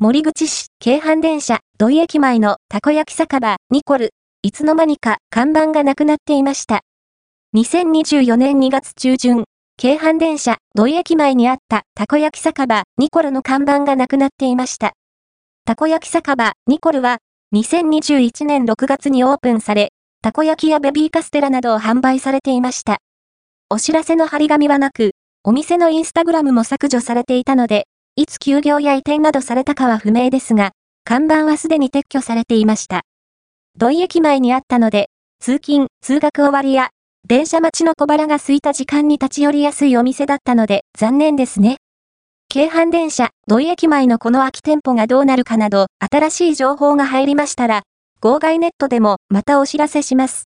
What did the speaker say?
森口市、京阪電車、土井駅前のたこ焼き酒場、ニコル。いつの間にか看板がなくなっていました。2024年2月中旬、京阪電車、土井駅前にあったたこ焼き酒場、ニコルの看板がなくなっていました。たこ焼き酒場、ニコルは、2021年6月にオープンされ、たこ焼きやベビーカステラなどを販売されていました。お知らせの張り紙はなく、お店のインスタグラムも削除されていたので、いつ休業や移転などされたかは不明ですが、看板はすでに撤去されていました。土井駅前にあったので、通勤、通学終わりや、電車待ちの小腹が空いた時間に立ち寄りやすいお店だったので、残念ですね。京阪電車、土井駅前のこの空き店舗がどうなるかなど、新しい情報が入りましたら、号外ネットでもまたお知らせします。